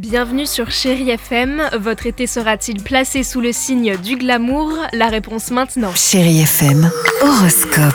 Bienvenue sur Chérie FM. Votre été sera-t-il placé sous le signe du glamour? La réponse maintenant. Chérie FM, horoscope.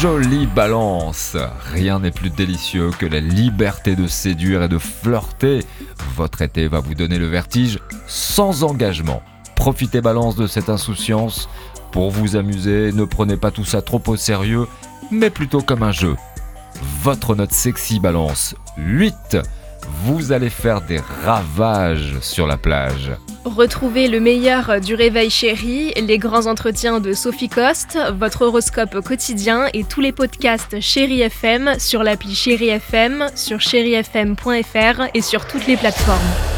Jolie balance Rien n'est plus délicieux que la liberté de séduire et de flirter. Votre été va vous donner le vertige sans engagement. Profitez balance de cette insouciance. Pour vous amuser, ne prenez pas tout ça trop au sérieux, mais plutôt comme un jeu. Votre note sexy balance 8. Vous allez faire des ravages sur la plage. Retrouvez le meilleur du réveil chéri, les grands entretiens de Sophie Coste, votre horoscope quotidien et tous les podcasts Chérie FM sur l'appli Chérie FM, sur chérifm.fr et sur toutes les plateformes.